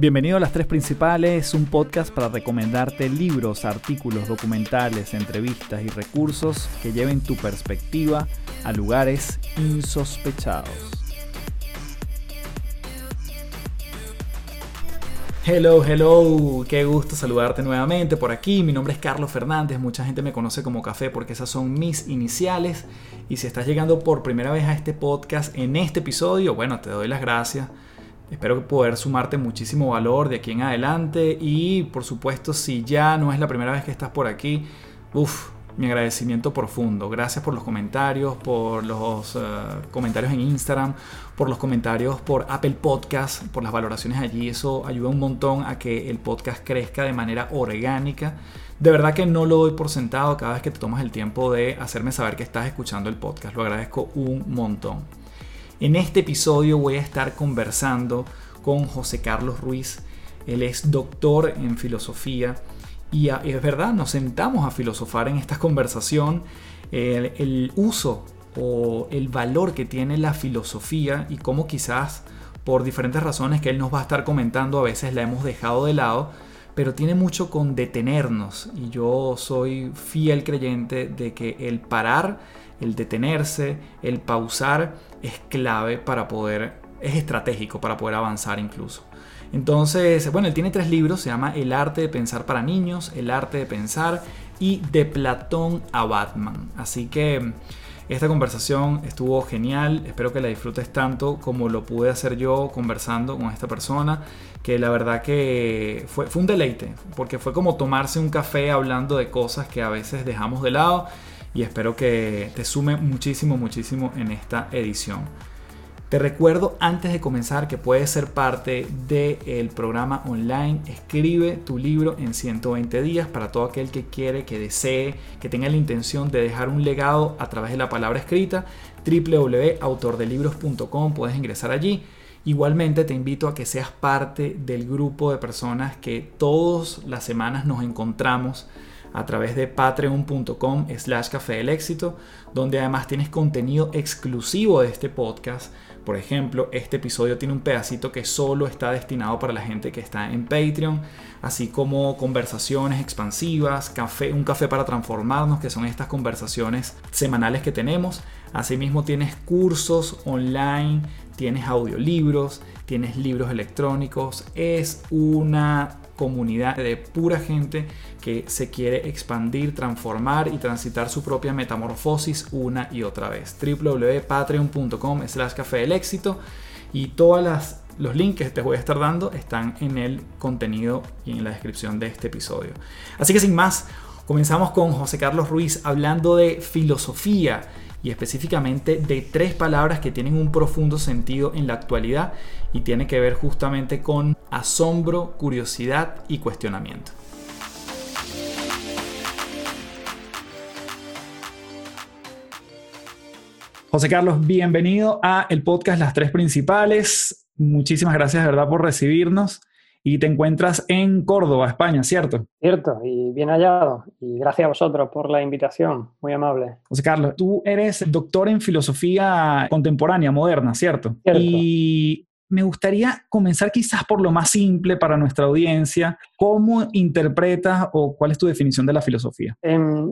Bienvenido a Las Tres Principales, un podcast para recomendarte libros, artículos, documentales, entrevistas y recursos que lleven tu perspectiva a lugares insospechados. Hello, hello, qué gusto saludarte nuevamente por aquí. Mi nombre es Carlos Fernández, mucha gente me conoce como Café porque esas son mis iniciales. Y si estás llegando por primera vez a este podcast en este episodio, bueno, te doy las gracias Espero poder sumarte muchísimo valor de aquí en adelante y por supuesto si ya no es la primera vez que estás por aquí, uff, mi agradecimiento profundo. Gracias por los comentarios, por los eh, comentarios en Instagram, por los comentarios por Apple Podcast, por las valoraciones allí. Eso ayuda un montón a que el podcast crezca de manera orgánica. De verdad que no lo doy por sentado cada vez que te tomas el tiempo de hacerme saber que estás escuchando el podcast. Lo agradezco un montón. En este episodio voy a estar conversando con José Carlos Ruiz. Él es doctor en filosofía y es verdad, nos sentamos a filosofar en esta conversación el, uso o el valor que tiene la filosofía y cómo quizás por diferentes razones que él nos va a estar comentando a veces la hemos dejado de lado, pero tiene mucho con detenernos y yo soy fiel creyente de que el parar el detenerse, el pausar es clave para poder, es estratégico para poder avanzar incluso. Entonces, bueno, él tiene tres libros, se llama El arte de pensar para niños, El arte de pensar y De Platón a Batman. Así que esta conversación estuvo genial, espero que la disfrutes tanto como lo pude hacer yo conversando con esta persona, que la verdad que fue, fue un deleite, porque fue como tomarse un café hablando de cosas que a veces dejamos de lado y espero que te sume muchísimo, muchísimo en esta edición. Te recuerdo antes de comenzar que puedes ser parte del programa online Escribe tu libro en 120 días para todo aquel que quiere, que desee, que tenga la intención de dejar un legado a través de la palabra escrita. www.autordelibros.com puedes ingresar allí. Igualmente te invito a que seas parte del grupo de personas que todas las semanas nos encontramos a través de patreon.com slash café del éxito, donde además tienes contenido exclusivo de este podcast. Por ejemplo, este episodio tiene un pedacito que solo está destinado para la gente que está en Patreon, así como conversaciones expansivas, café, un café para transformarnos, que son estas conversaciones semanales que tenemos. Asimismo tienes cursos online, tienes audiolibros, tienes libros electrónicos. Es una comunidad de pura gente que se quiere expandir, transformar y transitar su propia metamorfosis una y otra vez. www.patreon.com slash café del éxito y todos los links que te voy a estar dando están en el contenido y en la descripción de este episodio. Así que sin más, comenzamos con José Carlos Ruiz hablando de filosofía y específicamente de tres palabras que tienen un profundo sentido en la actualidad y tiene que ver justamente con asombro, curiosidad y cuestionamiento. José Carlos, bienvenido a el podcast Las Tres Principales. Muchísimas gracias, de verdad, por recibirnos y te encuentras en Córdoba, España, ¿cierto? Cierto, y bien hallado. Y gracias a vosotros por la invitación, muy amable. José Carlos, tú eres doctor en filosofía contemporánea, moderna, ¿cierto? Cierto. Y me gustaría comenzar quizás por lo más simple para nuestra audiencia. ¿Cómo interpretas o cuál es tu definición de la filosofía?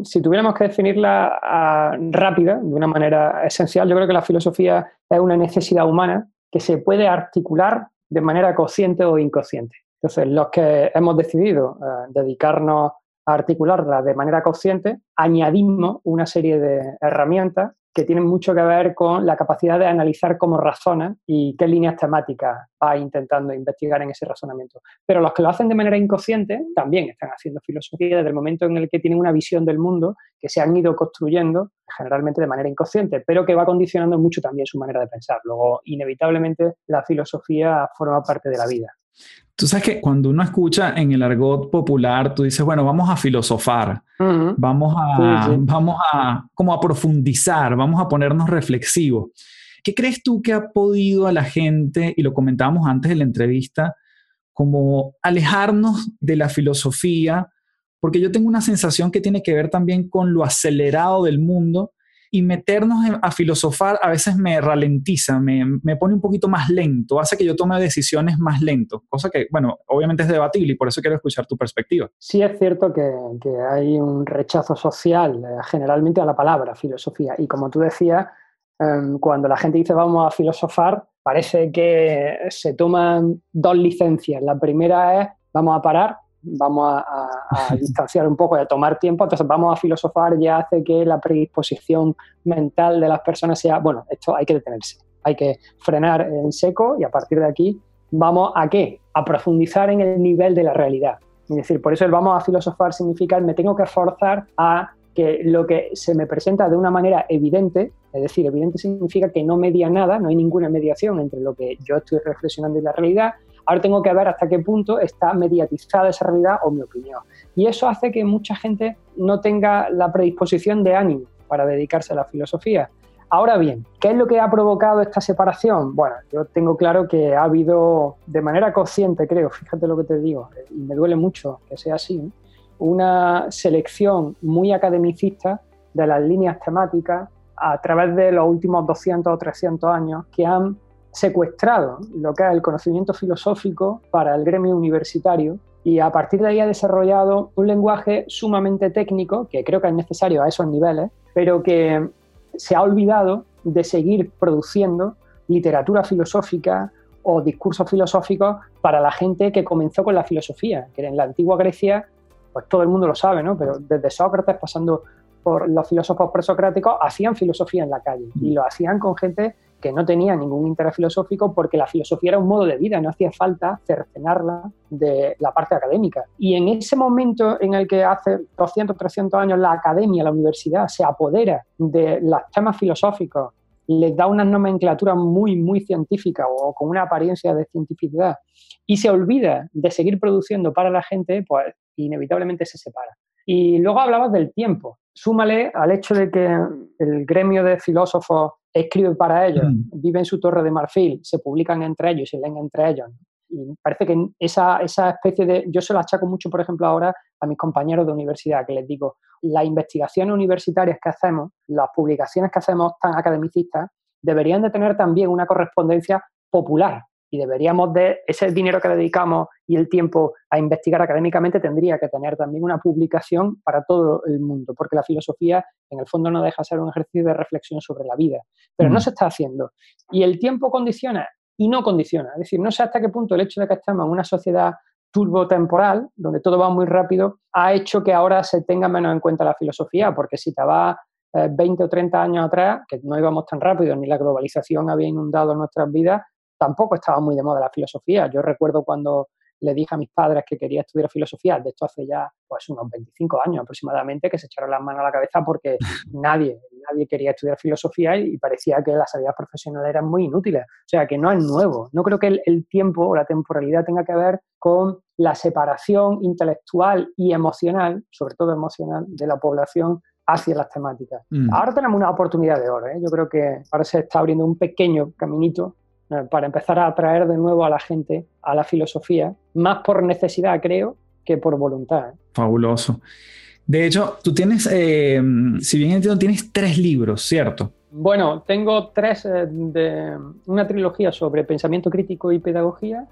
si tuviéramos que definirla ah, rápida, de una manera esencial, yo creo que la filosofía es una necesidad humana que se puede articular de manera consciente o inconsciente. Entonces, los que hemos decidido eh, dedicarnos a articularla de manera consciente, añadimos una serie de herramientas que tienen mucho que ver con la capacidad de analizar cómo razona y qué líneas temáticas va intentando investigar en ese razonamiento. Pero los que lo hacen de manera inconsciente también están haciendo filosofía desde el momento en el que tienen una visión del mundo que se han ido construyendo generalmente de manera inconsciente, pero que va condicionando mucho también su manera de pensar. Luego, inevitablemente, la filosofía forma parte de la vida. Tú sabes que cuando uno escucha en el argot popular, tú dices, bueno, vamos a filosofar, vamos, a, vamos a, como a profundizar, vamos a ponernos reflexivos. ¿Qué crees tú que ha podido a la gente, y lo comentábamos antes de la entrevista, como alejarnos de la filosofía? Porque yo tengo una sensación que tiene que ver también con lo acelerado del mundo y meternos a filosofar a veces me ralentiza, me, me, pone un poquito más lento, hace que yo tome decisiones más lento, cosa que, bueno, obviamente es debatible y por eso quiero escuchar tu perspectiva. Sí es cierto que, que hay un rechazo social eh, generalmente a la palabra filosofía y como tú decías, em, cuando la gente dice vamos a filosofar, parece que se toman dos licencias. La primera es vamos a parar vamos a, distanciar un poco y a tomar tiempo, entonces vamos a filosofar ya hace que la predisposición mental de las personas sea, bueno, esto hay que detenerse, hay que frenar en seco y a partir de aquí vamos a qué? A profundizar en el nivel de la realidad. Es decir, por eso el vamos a filosofar significa me tengo que forzar a que lo que se me presenta de una manera evidente, es decir, evidente significa que no media nada, no hay ninguna mediación entre lo que yo estoy reflexionando y la realidad, Ahora tengo que ver hasta qué punto está mediatizada esa realidad o mi opinión. Y eso hace que mucha gente no tenga la predisposición de ánimo para dedicarse a la filosofía. Ahora bien, ¿qué es lo que ha provocado esta separación? Bueno, yo tengo claro que ha habido, de manera consciente creo, fíjate lo que te digo, y me duele mucho que sea así, una selección muy academicista de las líneas temáticas a través de los últimos 200 o 300 años que han secuestrado lo que es el conocimiento filosófico para el gremio universitario y a partir de ahí ha desarrollado un lenguaje sumamente técnico, que creo que es necesario a esos niveles, pero que se ha olvidado de seguir produciendo literatura filosófica o discursos filosóficos para la gente que comenzó con la filosofía, que en la antigua Grecia, pues todo el mundo lo sabe, ¿no? Pero desde Sócrates pasando por los filósofos presocráticos, hacían filosofía en la calle y lo hacían con gente que no tenía ningún interés filosófico porque la filosofía era un modo de vida, no hacía falta cercenarla de la parte académica. Y en ese momento en el que hace 200, 300 años la academia, la universidad, se apodera de los temas filosóficos, les da una nomenclatura muy, muy científica o con una apariencia de cientificidad y se olvida de seguir produciendo para la gente, pues inevitablemente se separa. Y luego hablabas del tiempo. Súmale al hecho de que el gremio de filósofos escribe para ellos, mm. vive en su torre de marfil, se publican entre ellos, se leen entre ellos. Y parece que esa, esa especie de... Yo se lo achaco mucho, por ejemplo, ahora a mis compañeros de universidad, que les digo, las investigaciones universitarias que hacemos, las publicaciones que hacemos tan academicistas, deberían de tener también una correspondencia popular, y deberíamos de ese dinero que dedicamos y el tiempo a investigar académicamente tendría que tener también una publicación para todo el mundo, porque la filosofía en el fondo no deja de ser un ejercicio de reflexión sobre la vida, pero no mm. se está haciendo. Y el tiempo condiciona y no condiciona, es decir, no sé hasta qué punto el hecho de que estemos en una sociedad turbotemporal, donde todo va muy rápido, ha hecho que ahora se tenga menos en cuenta la filosofía, porque si te va 20 eh, o 30 años atrás, que no íbamos tan rápido, ni la globalización había inundado nuestras vidas, tampoco estaba muy de moda la filosofía. Yo recuerdo cuando le dije a mis padres que quería estudiar filosofía, de esto hace ya pues unos 25 años aproximadamente, que se echaron las manos a la cabeza porque nadie, nadie quería estudiar filosofía y parecía que las salidas profesionales eran muy inútiles. O sea, que no es nuevo. No creo que el, tiempo o la temporalidad tenga que ver con la separación intelectual y emocional, sobre todo emocional, de la población hacia las temáticas. Mm. Ahora tenemos una oportunidad de oro. ¿eh? Yo creo que ahora se está abriendo un pequeño caminito para empezar a atraer de nuevo a la gente a la filosofía, más por necesidad, creo, que por voluntad. ¿eh? Fabuloso. De hecho, tú tienes, eh, si bien entiendo, tienes tres libros, ¿cierto? Bueno, tengo tres de una trilogía sobre pensamiento crítico y pedagogía.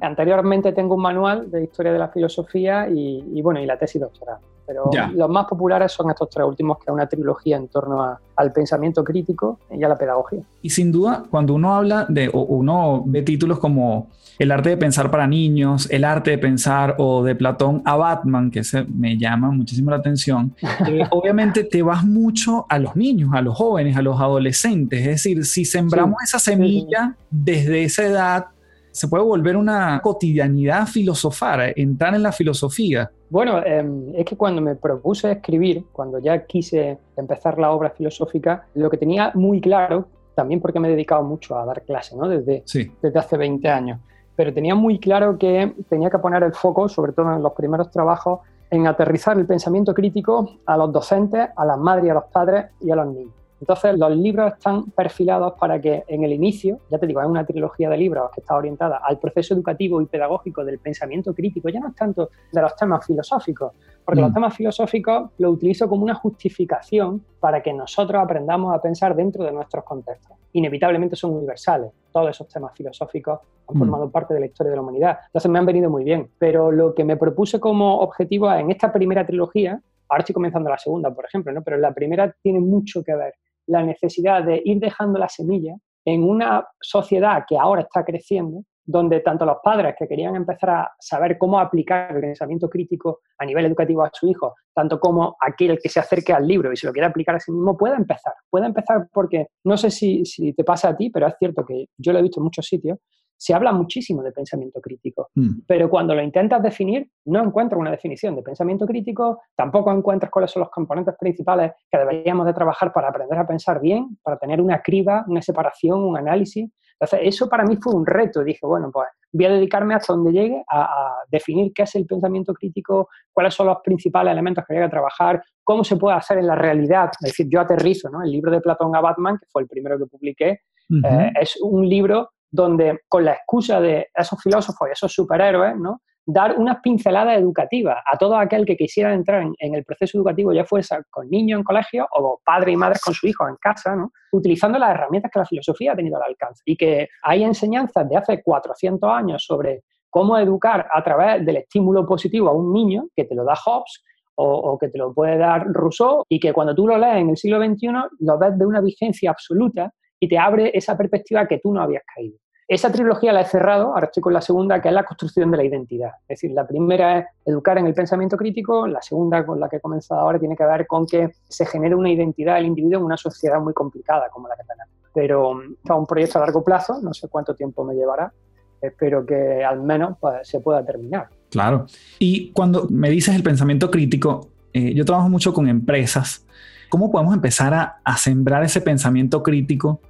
Anteriormente tengo un manual de historia de la filosofía y, y bueno, y la tesis doctoral pero los más populares son estos tres últimos, que es una trilogía en torno al pensamiento crítico y a la pedagogía. Y sin duda, cuando uno habla de, o uno ve títulos como El arte de pensar para niños, El arte de pensar o de Platón a Batman, que se me llama muchísimo la atención, eh, obviamente te vas mucho a los niños, a los jóvenes, a los adolescentes. Es decir, si sembramos esa semilla desde esa edad, se puede volver una cotidianidad filosofar, entrar en la filosofía. Bueno, em, es que cuando me propuse escribir, cuando ya quise empezar la obra filosófica, lo que tenía muy claro, también porque me he dedicado mucho a dar clase, ¿no? Desde, desde hace 20 años, pero tenía muy claro que tenía que poner el foco, sobre todo en los primeros trabajos, en aterrizar el pensamiento crítico a los docentes, a las madres, a los padres y a los niños. Entonces, los libros están perfilados para que en el inicio, ya te digo, es una trilogía de libros que está orientada al proceso educativo y pedagógico del pensamiento crítico, ya no es tanto de los temas filosóficos, Porque los Mm. temas filosóficos los utilizo como una justificación para que nosotros aprendamos a pensar dentro de nuestros contextos. Inevitablemente son universales. Todos esos temas filosóficos han Mm. formado parte de la historia de la humanidad. Entonces me han venido muy bien. Pero lo que me propuse como objetivo en esta primera trilogía, ahora estoy comenzando la segunda, por ejemplo, ¿no? pero la primera tiene mucho que ver. La necesidad de ir dejando la semilla en una sociedad que ahora está creciendo, donde tanto los padres que querían empezar a saber cómo aplicar el pensamiento crítico a nivel educativo a su hijo, tanto como aquel que se acerque al libro y se lo quiera aplicar a sí mismo, pueda empezar. Puede empezar porque, no sé si, si te pasa a ti, pero es cierto que yo lo he visto en muchos sitios, se habla muchísimo de pensamiento crítico, Mm. pero cuando lo intentas definir, no encuentras una definición de pensamiento crítico, tampoco encuentras cuáles son los componentes principales que deberíamos de trabajar para aprender a pensar bien, para tener una criba, una separación, un análisis. Entonces, eso para mí fue un reto. Dije, bueno, pues voy a dedicarme hasta donde llegue a, a definir qué es el pensamiento crítico, cuáles son los principales elementos que hay que trabajar, cómo se puede hacer en la realidad. Es decir, yo aterrizo, ¿no? El libro de Platón a Batman, que fue el primero que publiqué, eh, es un libro donde, con la excusa de esos filósofos y esos superhéroes, ¿no? dar unas pinceladas educativas a todo aquel que quisiera entrar en, el proceso educativo, ya fuese con niños en colegio o padres y madres con su hijo en casa, ¿no? utilizando las herramientas que la filosofía ha tenido al alcance. Y que hay enseñanzas de hace 400 años sobre cómo educar a través del estímulo positivo a un niño, que te lo da Hobbes, o, que te lo puede dar Rousseau, y que cuando tú lo lees en el siglo XXI lo ves de una vigencia absoluta y te abre esa perspectiva que tú no habías caído. Esa trilogía la he cerrado, ahora estoy con la segunda, que es la construcción de la identidad. Es decir, la primera es educar en el pensamiento crítico, la segunda, con la que he comenzado ahora, tiene que ver con que se genere una identidad del individuo en una sociedad muy complicada como la tenemos. Pero es un proyecto a largo plazo, no sé cuánto tiempo me llevará, espero que al menos pues, se pueda terminar. Claro. Y cuando me dices el pensamiento crítico, eh, yo trabajo mucho con empresas. ¿Cómo podemos empezar a, a sembrar ese pensamiento crítico?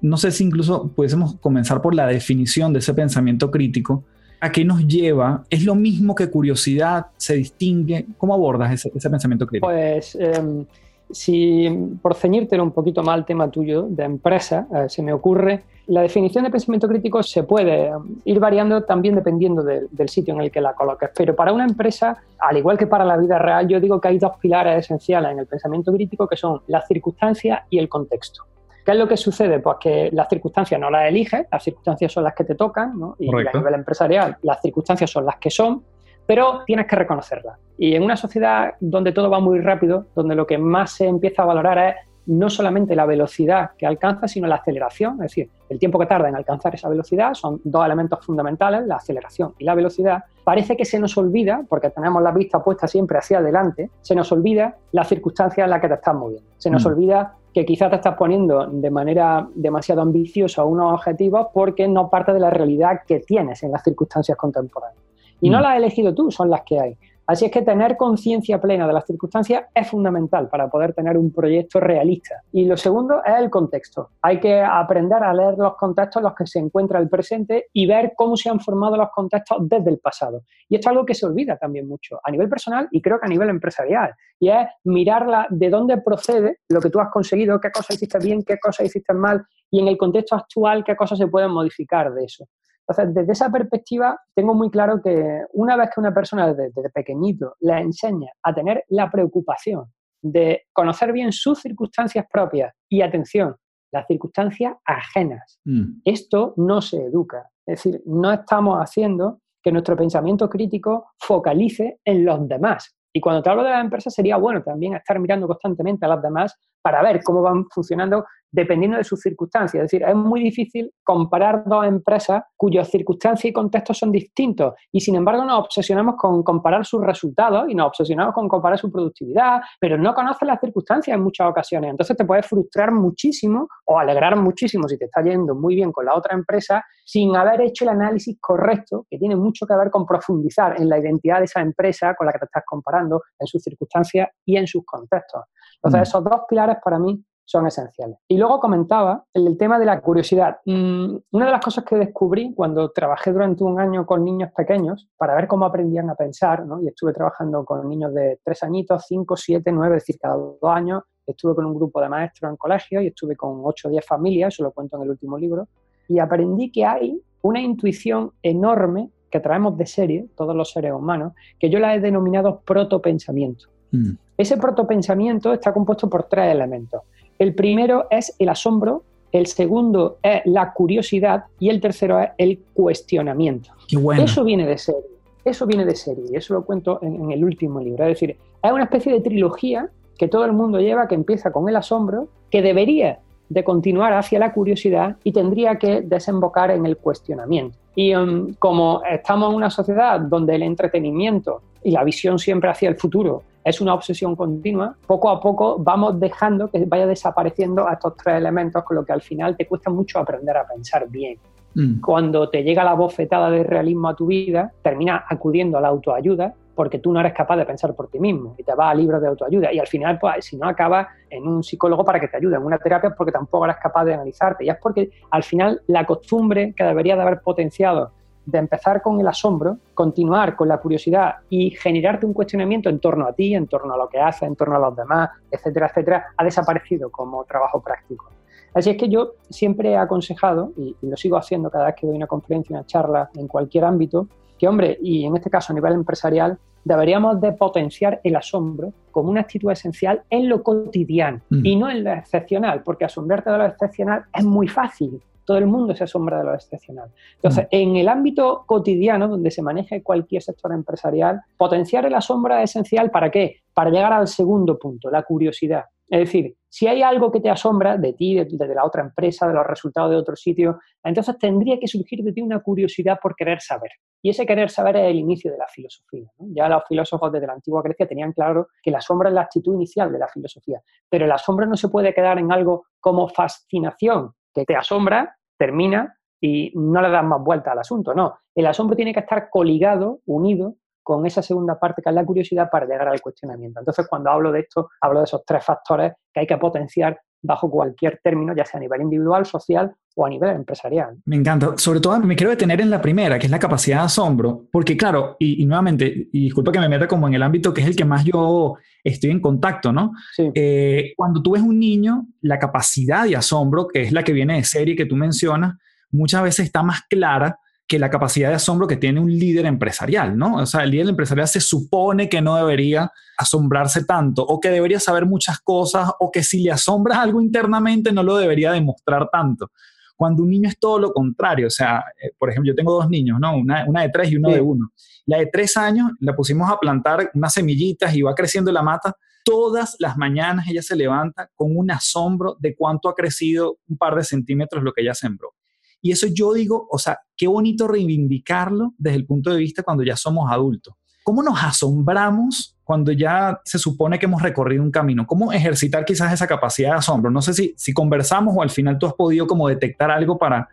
No sé si incluso pudiésemos comenzar por la definición de ese pensamiento crítico. ¿A qué nos lleva? ¿Es lo mismo que curiosidad? ¿Se distingue? ¿Cómo abordas ese, ese pensamiento crítico? Pues eh, si por ceñirte un poquito más al tema tuyo de empresa, eh, se me ocurre, la definición de pensamiento crítico se puede ir variando también dependiendo de, del sitio en el que la coloques, pero para una empresa, al igual que para la vida real, yo digo que hay dos pilares esenciales en el pensamiento crítico que son las circunstancias y el contexto. ¿Qué es lo que sucede? Pues que las circunstancias no las eliges, las circunstancias son las que te tocan, ¿no? y Correcto. a nivel empresarial las circunstancias son las que son, pero tienes que reconocerlas. Y en una sociedad donde todo va muy rápido, donde lo que más se empieza a valorar es no solamente la velocidad que alcanza, sino la aceleración, es decir, el tiempo que tarda en alcanzar esa velocidad son dos elementos fundamentales, la aceleración y la velocidad. Parece que se nos olvida, porque tenemos la vista puesta siempre hacia adelante, se nos olvida la circunstancia en la que te estás moviendo. Se nos Mm. olvida que quizás te estás poniendo de manera demasiado ambiciosa unos objetivos porque no parte de la realidad que tienes en las circunstancias contemporáneas. Y no Mm. las has elegido tú, son las que hay. Así es que tener conciencia plena de las circunstancias es fundamental para poder tener un proyecto realista. Y lo segundo es el contexto. Hay que aprender a leer los contextos en los que se encuentra el presente y ver cómo se han formado los contextos desde el pasado. Y esto es algo que se olvida también mucho a nivel personal y creo que a nivel empresarial. Y es mirarla de dónde procede lo que tú has conseguido, qué cosas hiciste bien, qué cosas hiciste mal y en el contexto actual qué cosas se pueden modificar de eso. Entonces, desde esa perspectiva, tengo muy claro que una vez que una persona desde, pequeñito le enseña a tener la preocupación de conocer bien sus circunstancias propias y, atención, las circunstancias ajenas, Mm. esto no se educa. Es decir, no estamos haciendo que nuestro pensamiento crítico focalice en los demás. Y cuando te hablo de las empresas, sería bueno también estar mirando constantemente a las demás para ver cómo van funcionando dependiendo de sus circunstancias. Es decir, es muy difícil comparar dos empresas cuyas circunstancias y contextos son distintos y sin embargo nos obsesionamos con comparar sus resultados y nos obsesionamos con comparar su productividad, pero no conoces las circunstancias en muchas ocasiones. Entonces te puedes frustrar muchísimo o alegrar muchísimo si te está yendo muy bien con la otra empresa sin haber hecho el análisis correcto, que tiene mucho que ver con profundizar en la identidad de esa empresa con la que te estás comparando, en sus circunstancias y en sus contextos. Entonces, mm. esos dos pilares para mí son esenciales. Y luego comentaba el, tema de la curiosidad. Mm, una de las cosas que descubrí cuando trabajé durante un año con niños pequeños para ver cómo aprendían a pensar, ¿no? y estuve trabajando con niños de tres añitos, cinco, siete, nueve, es decir, cada dos años, estuve con un grupo de maestros en colegio y estuve con ocho o diez familias, eso lo cuento en el último libro, y aprendí que hay una intuición enorme que traemos de serie, todos los seres humanos, que yo la he denominado protopensamiento. Mm. Ese protopensamiento está compuesto por tres elementos. El primero es el asombro, el segundo es la curiosidad y el tercero es el cuestionamiento. Eso viene de serie. Eso viene de serie y eso lo cuento en, el último libro. Es decir, es una especie de trilogía que todo el mundo lleva que empieza con el asombro, que debería de continuar hacia la curiosidad y tendría que desembocar en el cuestionamiento. Y um, como estamos en una sociedad donde el entretenimiento y la visión siempre hacia el futuro es una obsesión continua, poco a poco vamos dejando que vaya desapareciendo a estos tres elementos, con lo que al final te cuesta mucho aprender a pensar bien. Mm. Cuando te llega la bofetada de realismo a tu vida, terminas acudiendo a la autoayuda porque tú no eres capaz de pensar por ti mismo y te vas a libros de autoayuda y al final, pues, si no acabas en un psicólogo para que te ayude, en una terapia porque tampoco eres capaz de analizarte. Y es porque al final la costumbre que debería de haber potenciado de empezar con el asombro, continuar con la curiosidad y generarte un cuestionamiento en torno a ti, en torno a lo que haces, en torno a los demás, etcétera, etcétera, ha desaparecido como trabajo práctico. Así es que yo siempre he aconsejado, y, lo sigo haciendo cada vez que doy una conferencia, una charla en cualquier ámbito, que hombre, y en este caso a nivel empresarial, deberíamos de potenciar el asombro como una actitud esencial en lo cotidiano mm. y no en lo excepcional, porque asombrarte de lo excepcional es muy fácil. Todo el mundo se asombra de lo excepcional. Entonces, mm. en el ámbito cotidiano, donde se maneja cualquier sector empresarial, potenciar el asombro es esencial para qué? Para llegar al segundo punto, la curiosidad. Es decir, si hay algo que te asombra de ti, de, la otra empresa, de los resultados de otro sitio, entonces tendría que surgir de ti una curiosidad por querer saber. Y ese querer saber es el inicio de la filosofía. Ya los filósofos desde la antigua Grecia tenían claro que la sombra es la actitud inicial de la filosofía, pero el asombro no se puede quedar en algo como fascinación, que te asombra, termina y no le das más vuelta al asunto. No, el asombro tiene que estar coligado, unido con esa segunda parte que es la curiosidad para llegar al cuestionamiento. Entonces, cuando hablo de esto, hablo de esos tres factores que hay que potenciar bajo cualquier término, ya sea a nivel individual, social o a nivel empresarial. Me encanta. Sobre todo me quiero detener en la primera, que es la capacidad de asombro, porque claro, y, nuevamente, y disculpa que me meta como en el ámbito que es el que más yo estoy en contacto, ¿no? Eh, cuando tú ves un niño, la capacidad de asombro, que es la que viene de serie que tú mencionas, muchas veces está más clara que la capacidad de asombro que tiene un líder empresarial, ¿no? O sea, el líder empresarial se supone que no debería asombrarse tanto o que debería saber muchas cosas o que si le asombras algo internamente no lo debería demostrar tanto. Cuando un niño es todo lo contrario, o sea, eh, por ejemplo, yo tengo dos niños, ¿no? Una, de tres y uno de uno. La de tres años la pusimos a plantar unas semillitas y va creciendo la mata. Todas las mañanas ella se levanta con un asombro de cuánto ha crecido un par de centímetros lo que ella sembró. Y eso yo digo, o sea, qué bonito reivindicarlo desde el punto de vista cuando ya somos adultos. ¿Cómo nos asombramos cuando ya se supone que hemos recorrido un camino? ¿Cómo ejercitar quizás esa capacidad de asombro? No sé si, si conversamos o al final tú has podido como detectar algo para,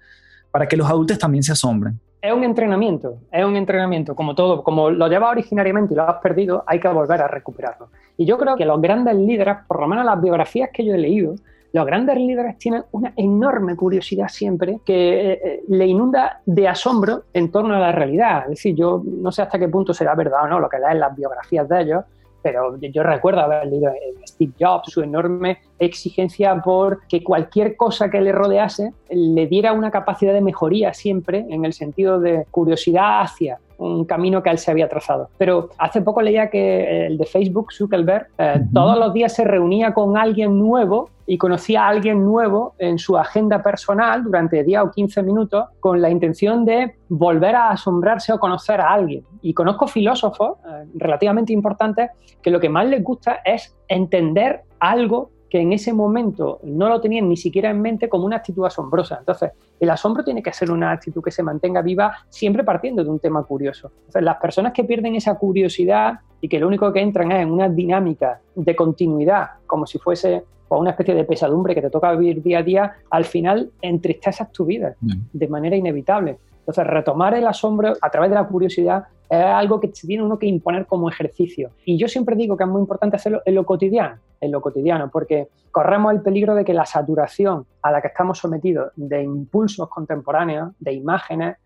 para que los adultos también se asombren. Es un entrenamiento, es un entrenamiento, como todo, como lo llevas originariamente y lo has perdido, hay que volver a recuperarlo. Y yo creo que los grandes líderes, por lo menos las biografías que yo he leído, los grandes líderes tienen una enorme curiosidad siempre que eh, eh, le inunda de asombro en torno a la realidad. Es decir, yo no sé hasta qué punto será verdad o no lo que en las biografías de ellos, pero yo recuerdo haber leído Steve Jobs, su enorme exigencia por que cualquier cosa que le rodease le diera una capacidad de mejoría siempre en el sentido de curiosidad hacia un camino que él se había trazado. Pero hace poco leía que el de Facebook, Zuckerberg, eh, todos los días se reunía con alguien nuevo y conocía a alguien nuevo en su agenda personal durante 10 o 15 minutos con la intención de volver a asombrarse o conocer a alguien. Y conozco filósofos eh, relativamente importantes que lo que más les gusta es entender algo que en ese momento no lo tenían ni siquiera en mente como una actitud asombrosa. Entonces, el asombro tiene que ser una actitud que se mantenga viva siempre partiendo de un tema curioso. Entonces, las personas que pierden esa curiosidad y que lo único que entran es en una dinámica de continuidad, como si fuese o una especie de pesadumbre que te toca vivir día a día, al final entristeces tu vida de manera inevitable. Entonces, retomar el asombro a través de la curiosidad es algo que tiene uno que imponer como ejercicio. Y yo siempre digo que es muy importante hacerlo en lo cotidiano, en lo cotidiano, porque corremos el peligro de que la saturación a la que estamos sometidos de impulsos contemporáneos, de imágenes,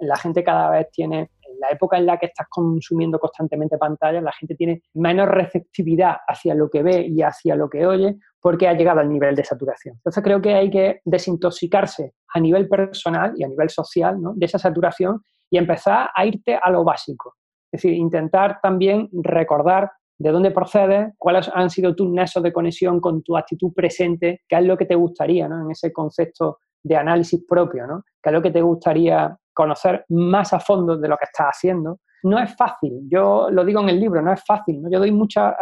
la gente cada vez tiene la época en la que estás consumiendo constantemente pantallas, la gente tiene menos receptividad hacia lo que ve y hacia lo que oye porque ha llegado al nivel de saturación. Entonces creo que hay que desintoxicarse a nivel personal y a nivel social de esa saturación y empezar a irte a lo básico. Es decir, intentar también recordar de dónde procedes, cuáles han sido tus nexos de conexión con tu actitud presente, qué es lo que te gustaría ¿no? en ese concepto de análisis propio, ¿no? qué es lo que te gustaría conocer más a fondo de lo que estás haciendo. No es fácil, yo lo digo en el libro, no es fácil. ¿no? Yo doy muchas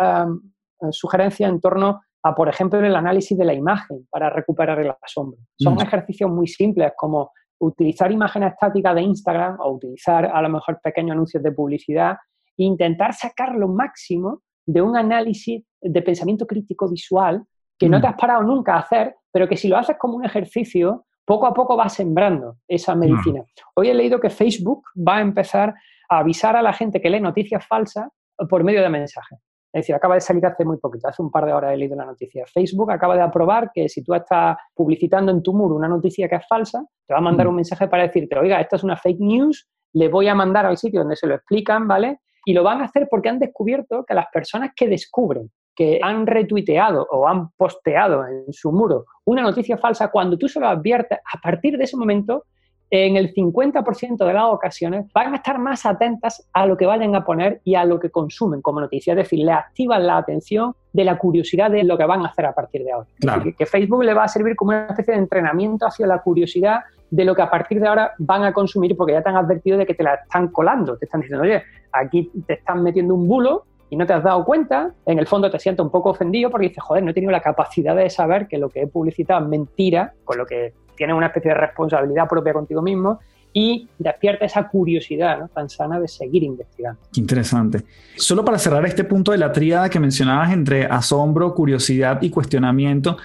sugerencias en torno a, por ejemplo, el análisis de la imagen para recuperar el asombro. Son mm. ejercicios muy simples como utilizar imágenes estáticas de Instagram o utilizar a lo mejor pequeños anuncios de publicidad e intentar sacar lo máximo de un análisis de pensamiento crítico visual que no mm. te has parado nunca a hacer, pero que si lo haces como un ejercicio, poco a poco vas sembrando esa medicina. Hoy he leído que Facebook va a empezar a avisar a la gente que lee noticias falsas por medio de mensajes. Es decir, acaba de salir hace muy poquito, hace un par de horas he leído la noticia. Facebook acaba de aprobar que si tú estás publicitando en tu muro una noticia que es falsa, te va a mandar mm. un mensaje para decirte, oiga, esta es una fake news, le voy a mandar al sitio donde se lo explican, ¿vale? Y lo van a hacer porque han descubierto que las personas que descubren que han retuiteado o han posteado en su muro una noticia falsa, cuando tú se lo adviertes, a partir de ese momento, en el 50% de las ocasiones van a estar más atentas a lo que vayan a poner y a lo que consumen como noticia. Es decir, le activan la atención de la curiosidad de lo que van a hacer a partir de ahora. que Facebook le va a servir como una especie de entrenamiento hacia la curiosidad de lo que a partir de ahora van a consumir porque ya te han advertido de que te la están colando. Te están diciendo, oye, aquí te están metiendo un bulo y no te has dado cuenta, en el fondo te sientes un poco ofendido porque dices, joder, no he tenido la capacidad de saber que lo que he publicitado es mentira, con lo que tienes una especie de responsabilidad propia contigo mismo y despierta esa curiosidad tan sana de seguir investigando. Interesante. Solo para cerrar este punto de la tríada que mencionabas entre asombro, curiosidad y cuestionamiento,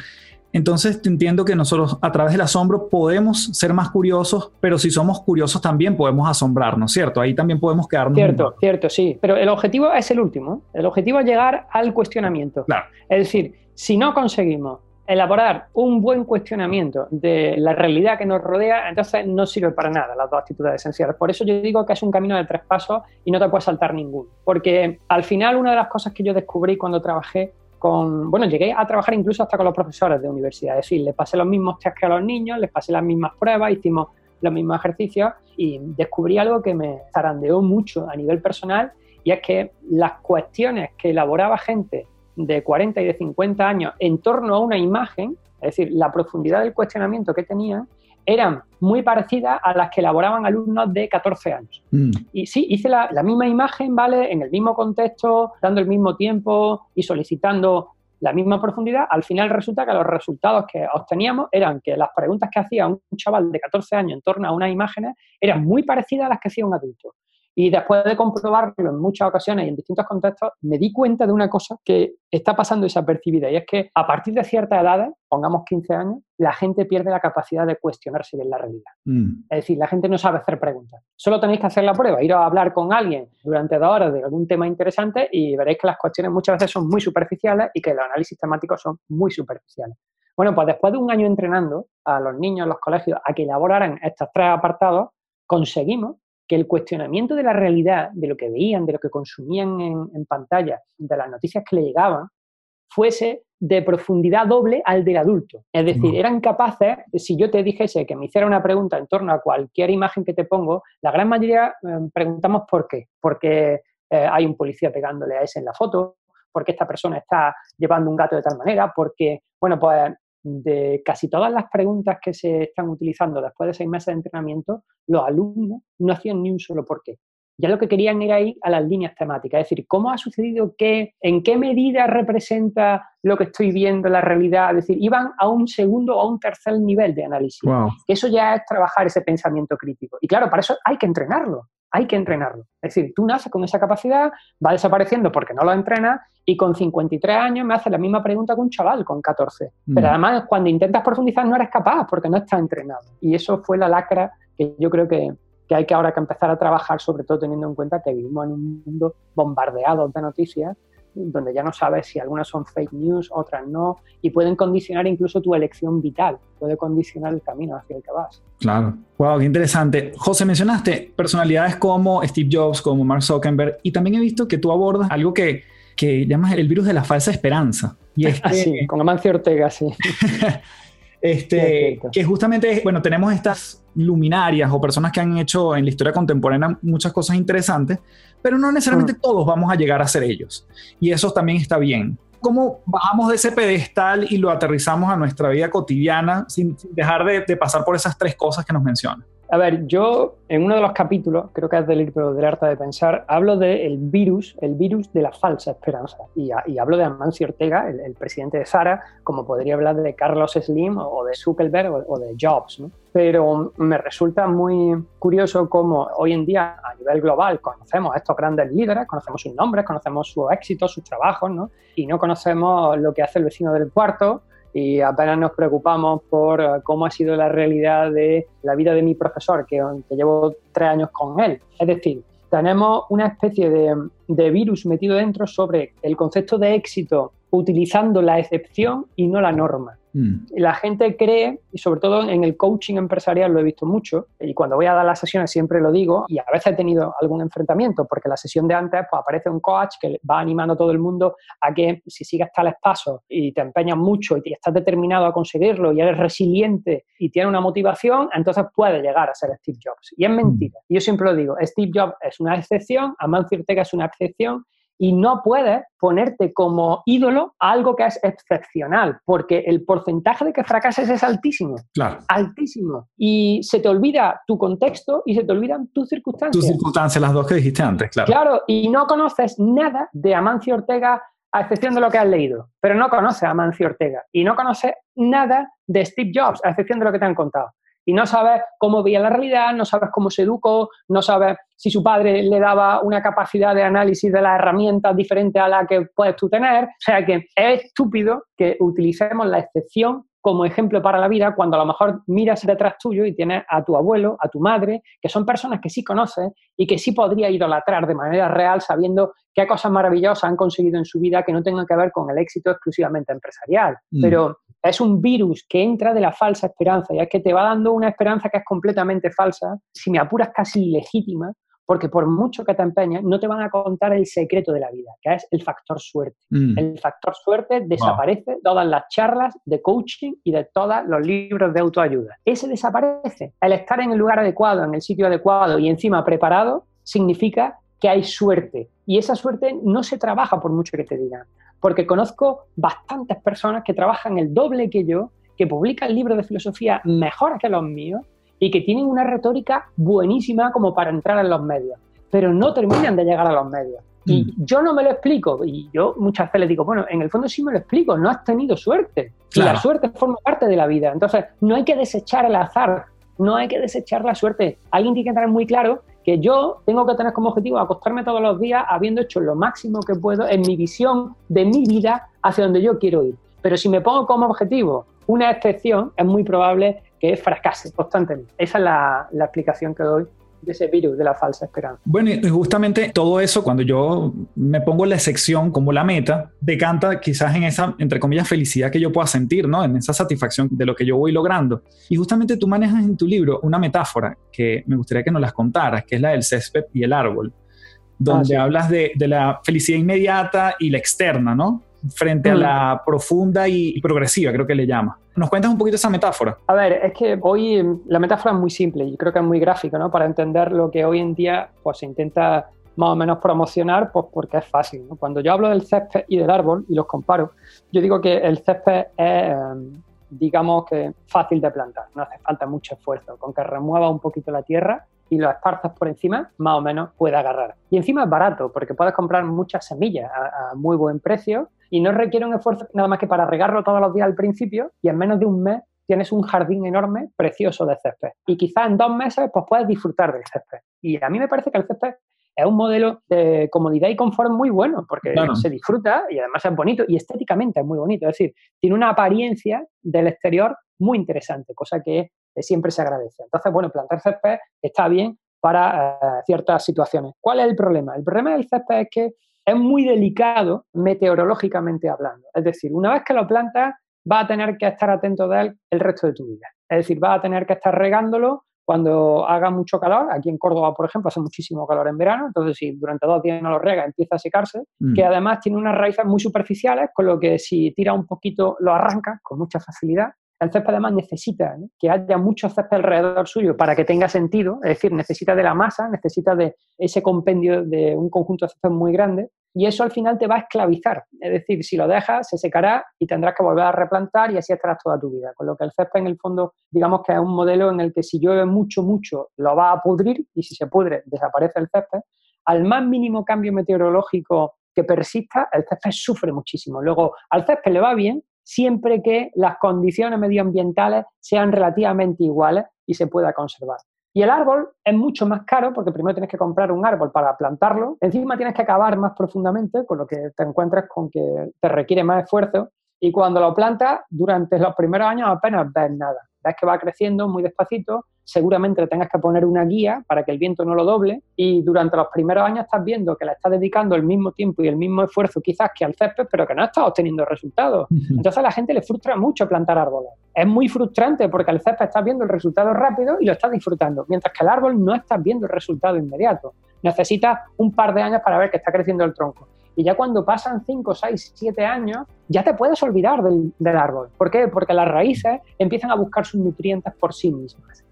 entonces entiendo que nosotros a través del asombro podemos ser más curiosos, pero si somos curiosos también podemos asombrarnos, ¿cierto? Ahí también podemos quedarnos. Cierto, cierto, sí. Pero el objetivo es el último. El objetivo es llegar al cuestionamiento. Claro. Es decir, si no conseguimos elaborar un buen cuestionamiento de la realidad que nos rodea, entonces no sirve para nada las dos actitudes esenciales. Por eso yo digo que es un camino de tres pasos y no te puedes saltar ninguno. Porque al final una de las cosas que yo descubrí cuando trabajé bueno, llegué a trabajar incluso hasta con los profesores de universidad, es decir, les pasé los mismos test que a los niños, les pasé las mismas pruebas, hicimos los mismos ejercicios y descubrí algo que me zarandeó mucho a nivel personal y es que las cuestiones que elaboraba gente de 40 y de 50 años en torno a una imagen, es decir, la profundidad del cuestionamiento que tenían, eran muy parecidas a las que elaboraban alumnos de 14 años. Mm. Y sí, hice la, misma imagen, ¿vale? En el mismo contexto, dando el mismo tiempo y solicitando la misma profundidad. Al final resulta que los resultados que obteníamos eran que las preguntas que hacía un chaval de 14 años en torno a unas imágenes eran muy parecidas a las que hacía un adulto. Y después de comprobarlo en muchas ocasiones y en distintos contextos, me di cuenta de una cosa que está pasando desapercibida y es que a partir de ciertas edades, pongamos 15 años, la gente pierde la capacidad de cuestionarse bien la realidad. Mm. Es decir, la gente no sabe hacer preguntas. Solo tenéis que hacer la prueba, ir a hablar con alguien durante dos horas de algún tema interesante y veréis que las cuestiones muchas veces son muy superficiales y que los análisis temáticos son muy superficiales. Bueno, pues después de un año entrenando a los niños, a los colegios, a que elaboraran estos tres apartados, conseguimos que el cuestionamiento de la realidad, de lo que veían, de lo que consumían en, pantalla, de las noticias que le llegaban, fuese de profundidad doble al del adulto. Es decir, eran capaces, si yo te dijese que me hiciera una pregunta en torno a cualquier imagen que te pongo, la gran mayoría eh, preguntamos por qué. Porque eh, hay un policía pegándole a ese en la foto, porque esta persona está llevando un gato de tal manera, porque, bueno, pues de casi todas las preguntas que se están utilizando después de seis meses de entrenamiento, los alumnos no hacían ni un solo por qué. Ya lo que querían era ir a las líneas temáticas, es decir, cómo ha sucedido qué, en qué medida representa lo que estoy viendo la realidad, es decir, iban a un segundo o a un tercer nivel de análisis. Eso ya es trabajar ese pensamiento crítico. Y claro, para eso hay que entrenarlo hay que entrenarlo. Es decir, tú naces con esa capacidad, va desapareciendo porque no lo entrenas y con 53 años me haces la misma pregunta que un chaval con 14. Mm. Pero además cuando intentas profundizar no eres capaz porque no estás entrenado. Y eso fue la lacra que yo creo que, que hay que ahora que empezar a trabajar, sobre todo teniendo en cuenta que vivimos en un mundo bombardeado de noticias donde ya no sabes si algunas son fake news, otras no, y pueden condicionar incluso tu elección vital, puede condicionar el camino hacia el que vas. Claro. Wow, qué interesante. José, mencionaste personalidades como Steve Jobs, como Mark Zuckerberg, y también he visto que tú abordas algo que, que llamas el virus de la falsa esperanza. Y es que, con Amancio Ortega, sí. Este, que justamente, bueno, tenemos estas luminarias o personas que han hecho en la historia contemporánea muchas cosas interesantes, pero no necesariamente mm. todos vamos a llegar a ser ellos. Y eso también está bien. ¿Cómo bajamos de ese pedestal y lo aterrizamos a nuestra vida cotidiana sin, dejar de, de pasar por esas tres cosas que nos mencionan? A ver, yo en uno de los capítulos, creo que es del libro del arte de pensar, hablo del virus, el virus de la falsa esperanza. Y, hablo de Amancio Ortega, el, presidente de Sara, como podría hablar de Carlos Slim o de Zuckerberg o, de Jobs. ¿no? Pero me resulta muy curioso cómo hoy en día a nivel global conocemos a estos grandes líderes, conocemos sus nombres, conocemos sus éxitos, sus trabajos, ¿no? y no conocemos lo que hace el vecino del cuarto y apenas nos preocupamos por eh, cómo ha sido la realidad de la vida de mi profesor, que, llevo tres años con él. Es decir, tenemos una especie de virus metido dentro sobre el concepto de éxito utilizando la excepción y no la norma. Mm. La gente cree, y sobre todo en el coaching empresarial lo he visto mucho, y cuando voy a dar las sesiones siempre lo digo, y a veces he tenido algún enfrentamiento, porque la sesión de antes pues, aparece un coach que va animando a todo el mundo a que si sigues tales pasos y te empeñas mucho y estás determinado a conseguirlo y eres resiliente y tienes una motivación, entonces puedes llegar a ser Steve Jobs. Y es mentira. Mm. Yo siempre lo digo, Steve Jobs es una excepción, Amancio Ortega es una excepción y no puedes ponerte como ídolo a algo que es excepcional, porque el porcentaje de que fracases es altísimo. Claro. Altísimo. Y se te olvida tu contexto y se te olvidan tus circunstancias. Tus circunstancias, las dos que dijiste antes, claro. Claro, y no conoces nada de Amancio Ortega a excepción de lo que has leído, pero no conoces a Amancio Ortega y no conoces nada de Steve Jobs a excepción de lo que te han contado y no sabes cómo veía la realidad, no sabes cómo se educó, no sabes si su padre le daba una capacidad de análisis de las herramientas diferente a la que puedes tú tener. O sea que es estúpido que utilicemos la excepción como ejemplo para la vida cuando a lo mejor miras detrás tuyo y tienes a tu abuelo, a tu madre, que son personas que sí conoces y que sí podría idolatrar de manera real sabiendo qué cosas maravillosas han conseguido en su vida que no tengan que ver con el éxito exclusivamente empresarial. Mm. Pero es un virus que entra de la falsa esperanza y es que te va dando una esperanza que es completamente falsa, si me apuras casi ilegítima, porque por mucho que te empeñes, no te van a contar el secreto de la vida, que es el factor suerte. Mm. El factor suerte desaparece de todas las charlas de coaching y de todos los libros de autoayuda. Ese desaparece. El estar en el lugar adecuado, en el sitio adecuado y encima preparado, significa que hay suerte. Y esa suerte no se trabaja por mucho que te digan porque conozco bastantes personas que trabajan el doble que yo, que publican libros de filosofía mejores que los míos y que tienen una retórica buenísima como para entrar en los medios, pero no terminan de llegar a los medios. Y mm. yo no me lo explico, y yo muchas veces les digo, bueno, en el fondo sí me lo explico, no has tenido suerte. Y la suerte forma parte de la vida. Entonces, no hay que desechar el azar, no hay que desechar la suerte. Alguien tiene que tener muy claro yo tengo que tener como objetivo acostarme todos los días habiendo hecho lo máximo que puedo en mi visión de mi vida hacia donde yo quiero ir. Pero si me pongo como objetivo una excepción, es muy probable que fracase constantemente. Esa es la, la explicación que doy de ese virus de la falsa esperanza. Bueno, y justamente todo eso, cuando yo me pongo la sección como la meta, decanta quizás en esa, entre comillas, felicidad que yo pueda sentir, ¿no? En esa satisfacción de lo que yo voy logrando. Y justamente tú manejas en tu libro una metáfora que me gustaría que nos las contaras, que es la del césped y el árbol, donde ah, hablas de, de la felicidad inmediata y la externa, ¿no? Frente a mm. la profunda y progresiva, creo que le llama. ¿Nos cuentas un poquito esa metáfora? A ver, es que hoy la metáfora es muy simple y creo que es muy gráfica, ¿no? Para entender lo que hoy en día pues, se intenta más o menos promocionar, pues porque es fácil. Cuando yo hablo del césped y del árbol y los comparo, yo digo que el césped es, em, digamos que fácil de plantar, no hace falta mucho esfuerzo. Con que remueva un poquito la tierra y lo esparzas por encima, más o menos puede agarrar. Y encima es barato, porque puedes comprar muchas semillas a, muy buen precio y no requiere un esfuerzo nada más que para regarlo todos los días al principio y en menos de un mes tienes un jardín enorme, precioso de césped. Y quizás en dos meses pues puedes disfrutar del césped. Y a mí me parece que el césped es un modelo de comodidad y confort muy bueno, porque se disfruta y además es bonito y estéticamente es muy bonito. Es decir, tiene una apariencia del exterior muy interesante, cosa que siempre se agradece. Entonces, bueno, plantar césped está bien para eh, ciertas situaciones. ¿Cuál es el problema? El problema del césped es que es muy delicado meteorológicamente hablando. Es decir, una vez que lo plantas, va a tener que estar atento de él el resto de tu vida. Es decir, va a tener que estar regándolo cuando haga mucho calor. Aquí en Córdoba, por ejemplo, hace muchísimo calor en verano, entonces si durante dos días no lo rega, empieza a secarse, mm. que además tiene unas raíces muy superficiales, con lo que si tira un poquito lo arranca con mucha facilidad el césped además necesita que haya muchos césped alrededor suyo para que tenga sentido, es decir, necesita de la masa, necesita de ese compendio de un conjunto de césped muy grande y eso al final te va a esclavizar. Es decir, si lo dejas, se secará y tendrás que volver a replantar y así estarás toda tu vida. Con lo que el césped en el fondo, digamos que es un modelo en el que si llueve mucho, mucho, lo va a pudrir y si se pudre, desaparece el césped. Al más mínimo cambio meteorológico que persista, el césped sufre muchísimo. Luego, al césped le va bien siempre que las condiciones medioambientales sean relativamente iguales y se pueda conservar. Y el árbol es mucho más caro porque primero tienes que comprar un árbol para plantarlo, encima tienes que acabar más profundamente, con lo que te encuentras con que te requiere más esfuerzo y cuando lo plantas durante los primeros años apenas ves nada. Ves que va creciendo muy despacito seguramente le tengas que poner una guía para que el viento no lo doble y durante los primeros años estás viendo que le estás dedicando el mismo tiempo y el mismo esfuerzo quizás que al césped, pero que no estás obteniendo resultados. Entonces a la gente le frustra mucho plantar árboles. Es muy frustrante porque al césped estás viendo el resultado rápido y lo estás disfrutando, mientras que el árbol no estás viendo el resultado inmediato. Necesitas un par de años para ver que está creciendo el tronco. Y ya cuando pasan 5, 6, 7 años, ya te puedes olvidar del, del árbol. ¿Por qué? Porque las raíces empiezan a buscar sus nutrientes por sí mismas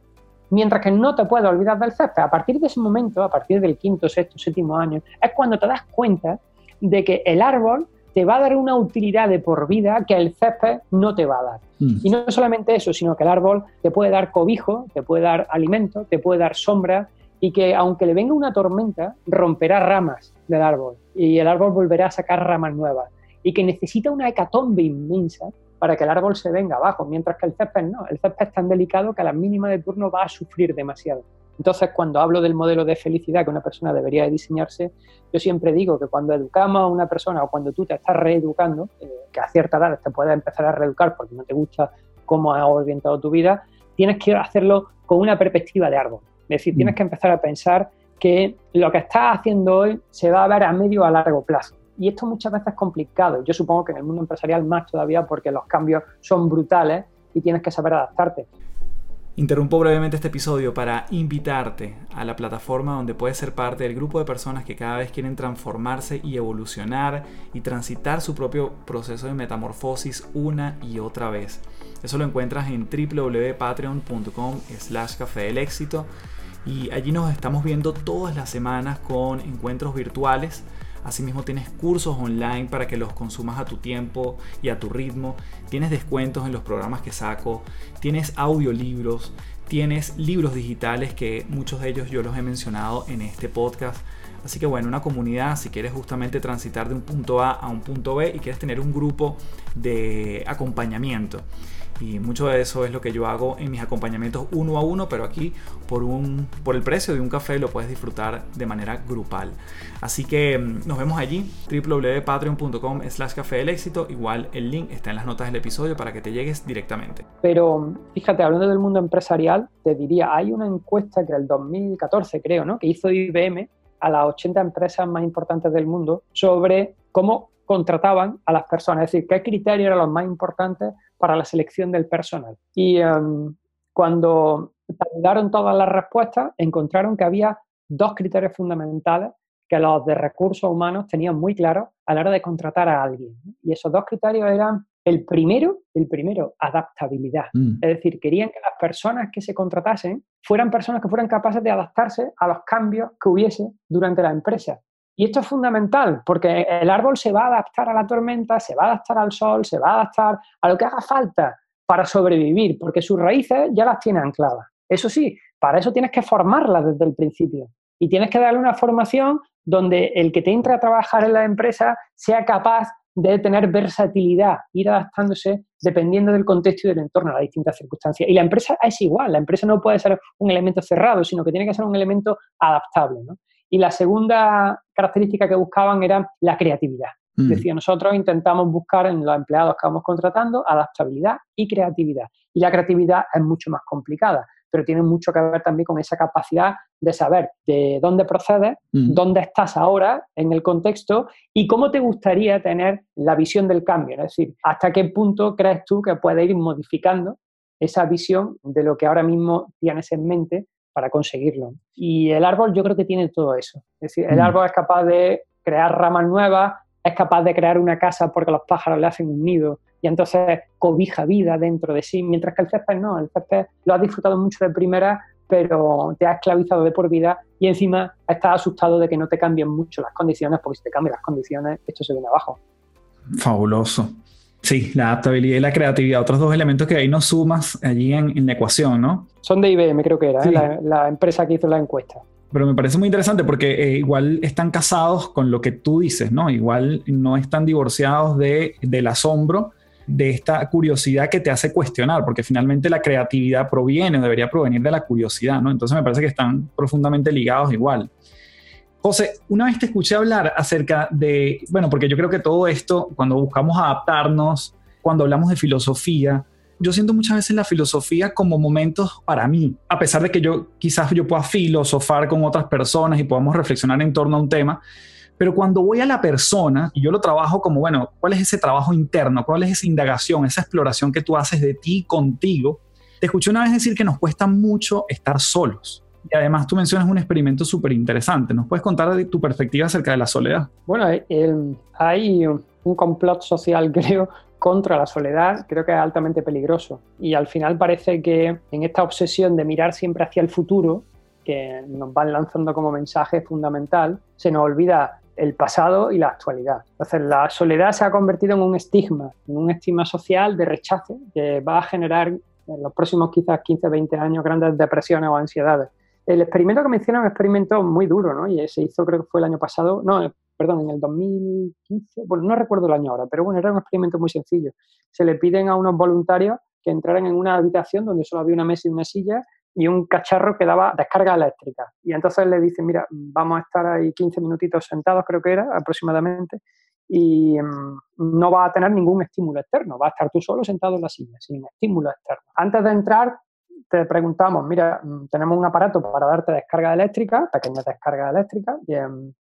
mientras que no te puedes olvidar del césped. A partir de ese momento, a partir del quinto, sexto, séptimo año, es cuando te das cuenta de que el árbol te va a dar una utilidad de por vida que el césped no te va a dar. Mm. Y no solamente eso, sino que el árbol te puede dar cobijo, te puede dar alimento, te puede dar sombra y que aunque le venga una tormenta, romperá ramas del árbol y el árbol volverá a sacar ramas nuevas y que necesita una hecatombe inmensa para que el árbol se venga abajo, mientras que el césped no. El césped es tan delicado que a la mínima de turno va a sufrir demasiado. Entonces, cuando hablo del modelo de felicidad que una persona debería de diseñarse, yo siempre digo que cuando educamos a una persona o cuando tú te estás reeducando, eh, que a cierta edad te puedes empezar a reeducar porque no te gusta cómo has orientado tu vida, tienes que hacerlo con una perspectiva de árbol. Es decir, tienes mm. que empezar a pensar que lo que estás haciendo hoy se va a ver a medio o a largo plazo. Y esto muchas veces es complicado. Yo supongo que en el mundo empresarial más todavía porque los cambios son brutales y tienes que saber adaptarte. Interrumpo brevemente este episodio para invitarte a la plataforma donde puedes ser parte del grupo de personas que cada vez quieren transformarse y evolucionar y transitar su propio proceso de metamorfosis una y otra vez. Eso lo encuentras en www.patreon.com slash café del éxito y allí nos estamos viendo todas las semanas con encuentros virtuales Asimismo tienes cursos online para que los consumas a tu tiempo y a tu ritmo. Tienes descuentos en los programas que saco. Tienes audiolibros. Tienes libros digitales que muchos de ellos yo los he mencionado en este podcast. Así que bueno, una comunidad, si quieres justamente transitar de un punto A a un punto B y quieres tener un grupo de acompañamiento. Y mucho de eso es lo que yo hago en mis acompañamientos uno a uno, pero aquí por, un, por el precio de un café lo puedes disfrutar de manera grupal. Así que mm, nos vemos allí, www.patreon.com slash café del éxito. Igual el link está en las notas del episodio para que te llegues directamente. Pero fíjate, hablando del mundo empresarial, te diría, hay una encuesta que el 2014 creo, ¿no? que hizo IBM a las 80 empresas más importantes del mundo sobre cómo contrataban a las personas, es decir, qué criterios eran los más importantes para la selección del personal. Y em, cuando validaron todas las respuestas, encontraron que había dos criterios fundamentales que los de recursos humanos tenían muy claros a la hora de contratar a alguien. Y esos dos criterios eran el primero, el primero, adaptabilidad. Mm. Es decir, querían que las personas que se contratasen fueran personas que fueran capaces de adaptarse a los cambios que hubiese durante la empresa. Y esto es fundamental porque el árbol se va a adaptar a la tormenta, se va a adaptar al sol, se va a adaptar a lo que haga falta para sobrevivir, porque sus raíces ya las tiene ancladas. Eso sí, para eso tienes que formarlas desde el principio y tienes que darle una formación donde el que te entra a trabajar en la empresa sea capaz de tener versatilidad, ir adaptándose dependiendo del contexto y del entorno a las distintas circunstancias. Y la empresa es igual, la empresa no puede ser un elemento cerrado, sino que tiene que ser un elemento adaptable. Y la segunda característica que buscaban era la creatividad. Es decir, nosotros intentamos buscar en los empleados que vamos contratando adaptabilidad y creatividad. Y la creatividad es mucho más complicada, pero tiene mucho que ver también con esa capacidad de saber de dónde procedes, mm. dónde estás ahora en el contexto y cómo te gustaría tener la visión del cambio. Es decir, hasta qué punto crees tú que puedes ir modificando esa visión de lo que ahora mismo tienes en mente para conseguirlo. Y el árbol yo creo que tiene todo eso. Es decir, el mm. árbol es capaz de crear ramas nuevas, es capaz de crear una casa porque los pájaros le hacen un nido y entonces cobija vida dentro de sí, mientras que el césped no, el césped lo has disfrutado mucho de primera, pero te ha esclavizado de por vida y encima estás asustado de que no te cambien mucho las condiciones, porque si te cambian las condiciones, esto se viene abajo. Fabuloso. Sí, la adaptabilidad y la creatividad, otros dos elementos que ahí nos sumas allí en, la ecuación, ¿no? Son de IBM, creo que era, ¿eh? la, empresa que hizo la encuesta. Pero me parece muy interesante porque eh, igual están casados con lo que tú dices, ¿no? Igual no están divorciados de, del asombro, de esta curiosidad que te hace cuestionar, porque finalmente la creatividad proviene o debería provenir de la curiosidad, ¿no? Entonces me parece que están profundamente ligados igual. José, una vez te escuché hablar acerca de, bueno, porque yo creo que todo esto, cuando buscamos adaptarnos, cuando hablamos de filosofía, yo siento muchas veces la filosofía como momentos para mí, a pesar de que yo quizás yo pueda filosofar con otras personas y podamos reflexionar en torno a un tema, pero cuando voy a la persona y yo lo trabajo como, bueno, ¿cuál es ese trabajo interno? ¿Cuál es esa indagación, esa exploración que tú haces de ti contigo? Te escuché una vez decir que nos cuesta mucho estar solos. Y además tú mencionas un experimento súper interesante. ¿Nos puedes contar de tu perspectiva acerca de la soledad? Bueno, hay un complot social, creo, contra la soledad, creo que es altamente peligroso. Y al final parece que en esta obsesión de mirar siempre hacia el futuro, que nos van lanzando como mensaje fundamental, se nos olvida el pasado y la actualidad. Entonces, la soledad se ha convertido en un estigma, en un estigma social de rechazo que va a generar en los próximos quizás 15, 20 años grandes depresiones o ansiedades. El experimento que menciona es un experimento muy duro, ¿no? Y se hizo, creo que fue el año pasado, no, perdón, en el 2015, bueno, no recuerdo el año ahora, pero bueno, era un experimento muy sencillo. Se le piden a unos voluntarios que entraran en una habitación donde solo había una mesa y una silla y un cacharro que daba descarga eléctrica. Y entonces le dicen, mira, vamos a estar ahí 15 minutitos sentados, creo que era aproximadamente, y mm, no va a tener ningún estímulo externo, va a estar tú solo sentado en la silla, sin estímulo externo. Antes de entrar, te preguntamos, mira, mm, tenemos un aparato para darte descarga eléctrica, pequeña descarga eléctrica, y,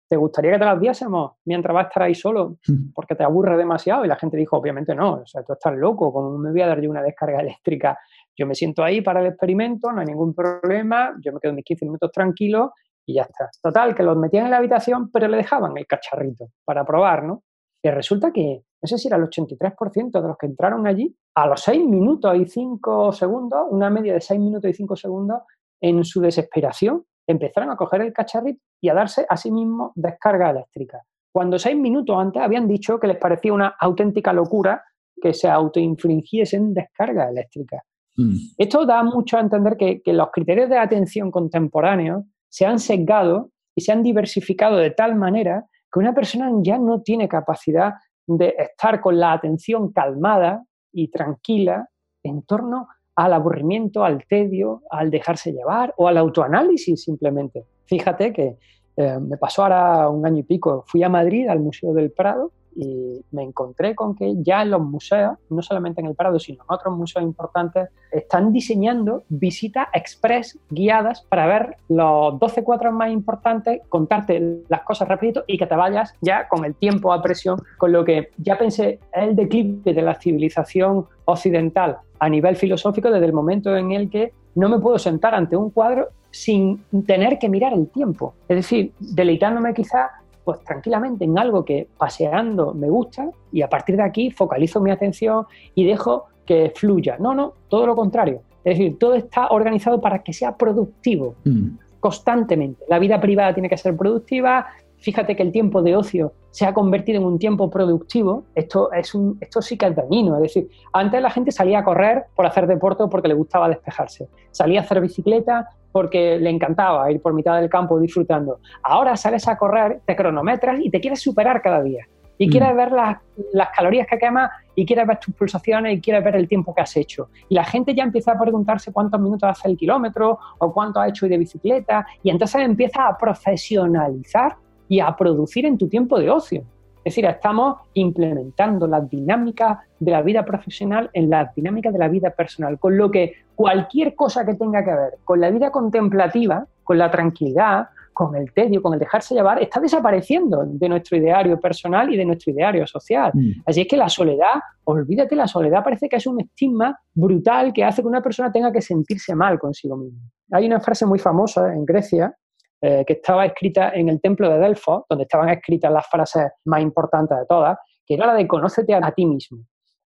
¿te gustaría que te las diésemos mientras vas a estar ahí solo porque te aburre demasiado? Y la gente dijo, obviamente no, o sea, tú estás loco, ¿cómo me voy a dar yo una descarga eléctrica? Yo me siento ahí para el experimento, no hay ningún problema, yo me quedo mis 15 minutos tranquilo y ya está. Total, que los metían en la habitación, pero le dejaban el cacharrito para probar, ¿no? Resulta que, no sé si era el 83% de los que entraron allí, a los 6 minutos y 5 segundos, una media de 6 minutos y 5 segundos, en su desesperación, empezaron a coger el cacharrito y a darse a sí mismos descarga eléctrica. Cuando seis minutos antes habían dicho que les parecía una auténtica locura que se autoinfligiesen descarga eléctrica. Mm. Esto da mucho a entender que, que los criterios de atención contemporáneos se han sesgado y se han diversificado de tal manera que una persona ya no tiene capacidad de estar con la atención calmada y tranquila en torno al aburrimiento, al tedio, al dejarse llevar o al autoanálisis simplemente. Fíjate que eh, me pasó ahora un año y pico, fui a Madrid al Museo del Prado y me encontré con que ya en los museos, no solamente en el Prado, sino en otros museos importantes, están diseñando visitas express guiadas para ver los 12 cuadros más importantes, contarte las cosas rapidito y que te vayas ya con el tiempo a presión, con lo que ya pensé, el declive de la civilización occidental a nivel filosófico desde el momento en el que no me puedo sentar ante un cuadro sin tener que mirar el tiempo. Es decir, deleitándome quizá pues tranquilamente en algo que paseando me gusta y a partir de aquí focalizo mi atención y dejo que fluya. No, no, todo lo contrario. Es decir, todo está organizado para que sea productivo mm. constantemente. La vida privada tiene que ser productiva, fíjate que el tiempo de ocio se ha convertido en un tiempo productivo, esto, es un, esto sí que es dañino. Es decir, antes la gente salía a correr por hacer deporte o porque le gustaba despejarse. Salía a hacer bicicleta porque le encantaba ir por mitad del campo disfrutando. Ahora sales a correr, te cronometras y te quieres superar cada día. Y mm. quieres ver las, las, calorías que quemas y quieres ver tus pulsaciones y quieres ver el tiempo que has hecho. Y la gente ya empieza a preguntarse cuántos minutos hace el kilómetro o cuánto ha hecho hoy de bicicleta. Y entonces empieza a profesionalizar y a producir en tu tiempo de ocio. Es decir, estamos implementando las dinámicas de la vida profesional en las dinámicas de la vida personal, con lo que cualquier cosa que tenga que ver con la vida contemplativa, con la tranquilidad, con el tedio, con el dejarse llevar, está desapareciendo de nuestro ideario personal y de nuestro ideario social. Mm. Así es que la soledad, olvídate, la soledad parece que es un estigma brutal que hace que una persona tenga que sentirse mal consigo misma. Hay una frase muy famosa en Grecia eh, que estaba escrita en el templo de Delfos, donde estaban escritas las frases más importantes de todas, que era la de conócete a, ti mismo.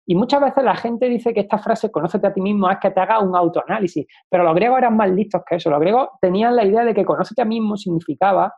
Y muchas veces la gente dice que esta frase, conócete a ti mismo, es que te haga un autoanálisis, pero los griegos eran más listos que eso. Los griegos tenían la idea de que conócete a ti mismo significaba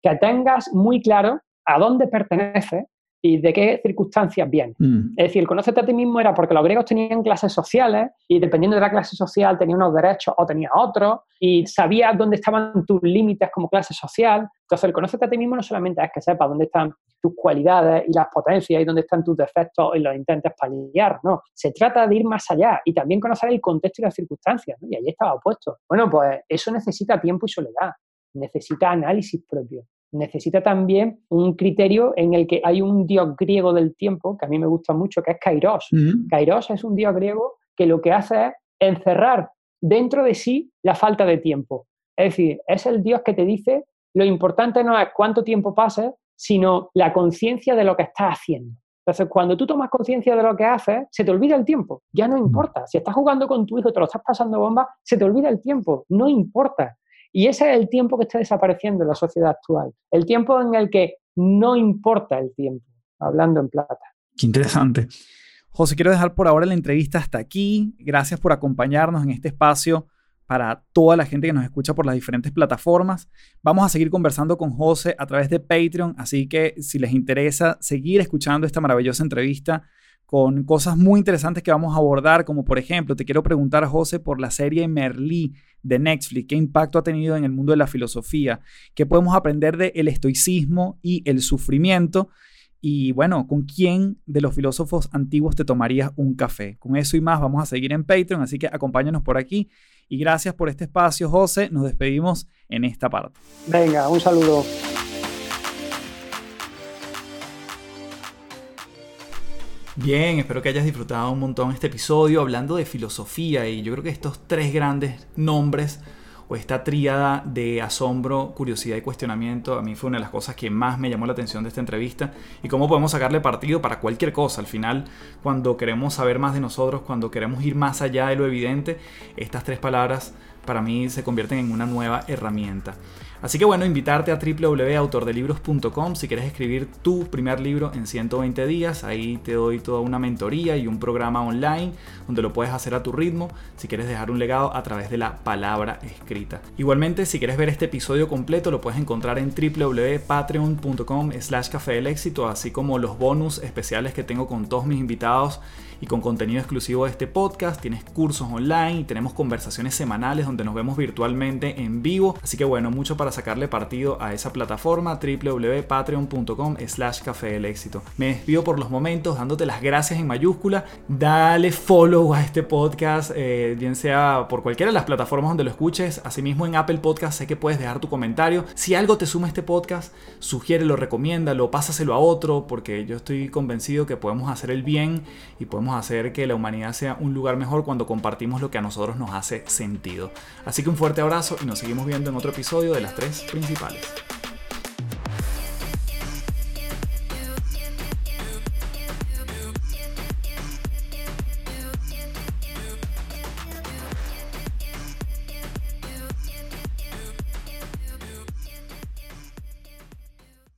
que tengas muy claro a dónde perteneces y de qué circunstancias bien. Mm. Es decir, el conocerte a ti mismo era porque los griegos tenían clases sociales y dependiendo de la clase social tenía unos derechos o tenía otros y sabías dónde estaban tus límites como clase social. Entonces, el conocerte a ti mismo no solamente es que sepas dónde están tus cualidades y las potencias y dónde están tus defectos y los intentes paliar, no. Se trata de ir más allá y también conocer el contexto y las circunstancias, Y ahí estaba puesto. Bueno, pues eso necesita tiempo y soledad, necesita análisis propio necesita también un criterio en el que hay un dios griego del tiempo, que a mí me gusta mucho, que es Kairos. Kairos es un dios griego que lo que hace es encerrar dentro de sí la falta de tiempo. Es decir, es el dios que te dice lo importante no es cuánto tiempo pase, sino la conciencia de lo que estás haciendo. Entonces, cuando tú tomas conciencia de lo que haces, se te olvida el tiempo. Ya no importa. Si estás jugando con tu hijo te lo estás pasando bomba, se te olvida el tiempo. No importa. Y ese es el tiempo que está desapareciendo en la sociedad actual. El tiempo en el que no importa el tiempo, hablando en plata. Qué interesante. José, quiero dejar por ahora la entrevista hasta aquí. Gracias por acompañarnos en este espacio para toda la gente que nos escucha por las diferentes plataformas. Vamos a seguir conversando con José a través de Patreon, así que si les interesa seguir escuchando esta maravillosa entrevista, con cosas muy interesantes que vamos a abordar, como por ejemplo, te quiero preguntar, José, por la serie Merlí de Netflix, qué impacto ha tenido en el mundo de la filosofía, qué podemos aprender del el estoicismo y el sufrimiento, y bueno, ¿con quién de los filósofos antiguos te tomarías un café? Con eso y más vamos a seguir en Patreon, así que acompáñanos por aquí. Y gracias por este espacio, José. Nos despedimos en esta parte. Venga, un saludo. Bien, espero que hayas disfrutado un montón este episodio hablando de filosofía y yo creo que estos tres grandes nombres o esta tríada de asombro, curiosidad y cuestionamiento a mí fue una de las cosas que más me llamó la atención de esta entrevista y cómo podemos sacarle partido para cualquier cosa. Al final, cuando queremos saber más de nosotros, cuando queremos ir más allá de lo evidente, estas tres palabras para mí se convierten en una nueva herramienta. Así que bueno, invitarte a www.autordelibros.com si quieres escribir tu primer libro en 120 días. Ahí te doy toda una mentoría y un programa online donde lo puedes hacer a tu ritmo si quieres dejar un legado a través de la palabra escrita. Igualmente, si quieres ver este episodio completo, lo puedes encontrar en www.patreon.com slash café del éxito, así como los bonus especiales que tengo con todos mis invitados y con contenido exclusivo de este podcast. Tienes cursos online y tenemos conversaciones semanales donde nos vemos virtualmente en vivo. Así que bueno, mucho para sacarle partido a esa plataforma www.patreon.com slash café del éxito. Me despido por los momentos dándote las gracias en mayúscula. Dale follow a este podcast, eh, bien sea por cualquiera de las plataformas donde lo escuches. Asimismo en Apple Podcast sé que puedes dejar tu comentario. Si algo te suma este podcast, sugiérelo, recomiéndalo, pásaselo a otro porque yo estoy convencido que podemos hacer el bien y podemos hacer que la humanidad sea un lugar mejor cuando compartimos lo que a nosotros nos hace sentido. Así que un fuerte abrazo y nos seguimos viendo en otro episodio de las tres principales.